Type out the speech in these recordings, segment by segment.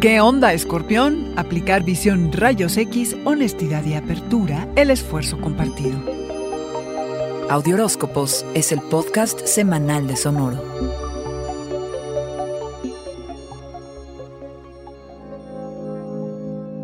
¿Qué onda, escorpión? Aplicar visión rayos X, honestidad y apertura, el esfuerzo compartido. Audioróscopos es el podcast semanal de Sonoro.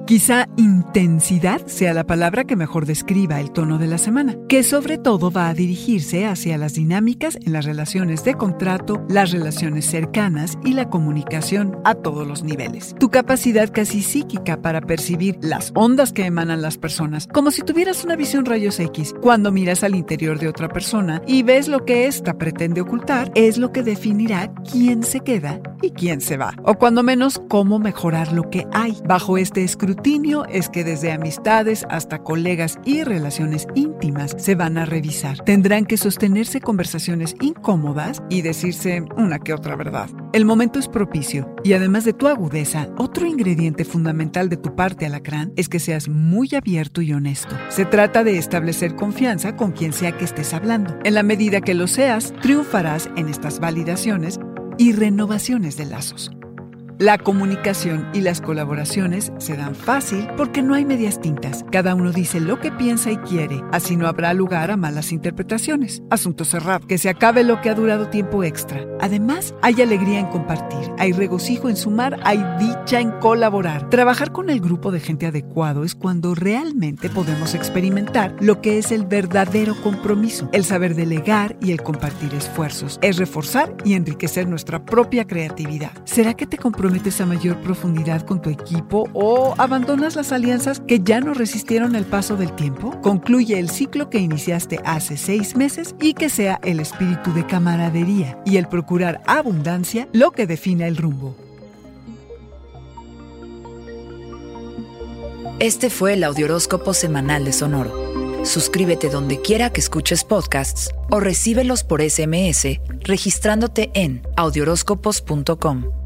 Quizá intensidad sea la palabra que mejor describa el tono de la semana, que sobre todo va a dirigirse hacia las dinámicas en las relaciones de contrato, las relaciones cercanas y la comunicación a todos los niveles. Tu capacidad casi psíquica para percibir las ondas que emanan las personas, como si tuvieras una visión rayos X, cuando miras al interior de otra persona y ves lo que ésta pretende ocultar, es lo que definirá quién se queda y quién se va, o cuando menos cómo mejorar lo que hay. Bajo este escrutinio, es que desde amistades hasta colegas y relaciones íntimas se van a revisar. Tendrán que sostenerse conversaciones incómodas y decirse una que otra verdad. El momento es propicio y además de tu agudeza, otro ingrediente fundamental de tu parte alacrán es que seas muy abierto y honesto. Se trata de establecer confianza con quien sea que estés hablando. En la medida que lo seas, triunfarás en estas validaciones y renovaciones de lazos. La comunicación y las colaboraciones se dan fácil porque no hay medias tintas. Cada uno dice lo que piensa y quiere. Así no habrá lugar a malas interpretaciones. Asunto cerrado. Que se acabe lo que ha durado tiempo extra. Además, hay alegría en compartir, hay regocijo en sumar, hay dicha en colaborar. Trabajar con el grupo de gente adecuado es cuando realmente podemos experimentar lo que es el verdadero compromiso. El saber delegar y el compartir esfuerzos. Es reforzar y enriquecer nuestra propia creatividad. ¿Será que te comprometes comprometes a mayor profundidad con tu equipo o abandonas las alianzas que ya no resistieron el paso del tiempo? Concluye el ciclo que iniciaste hace seis meses y que sea el espíritu de camaradería y el procurar abundancia lo que defina el rumbo. Este fue el Audioróscopo Semanal de Sonoro. Suscríbete donde quiera que escuches podcasts o recíbelos por SMS registrándote en audioróscopos.com.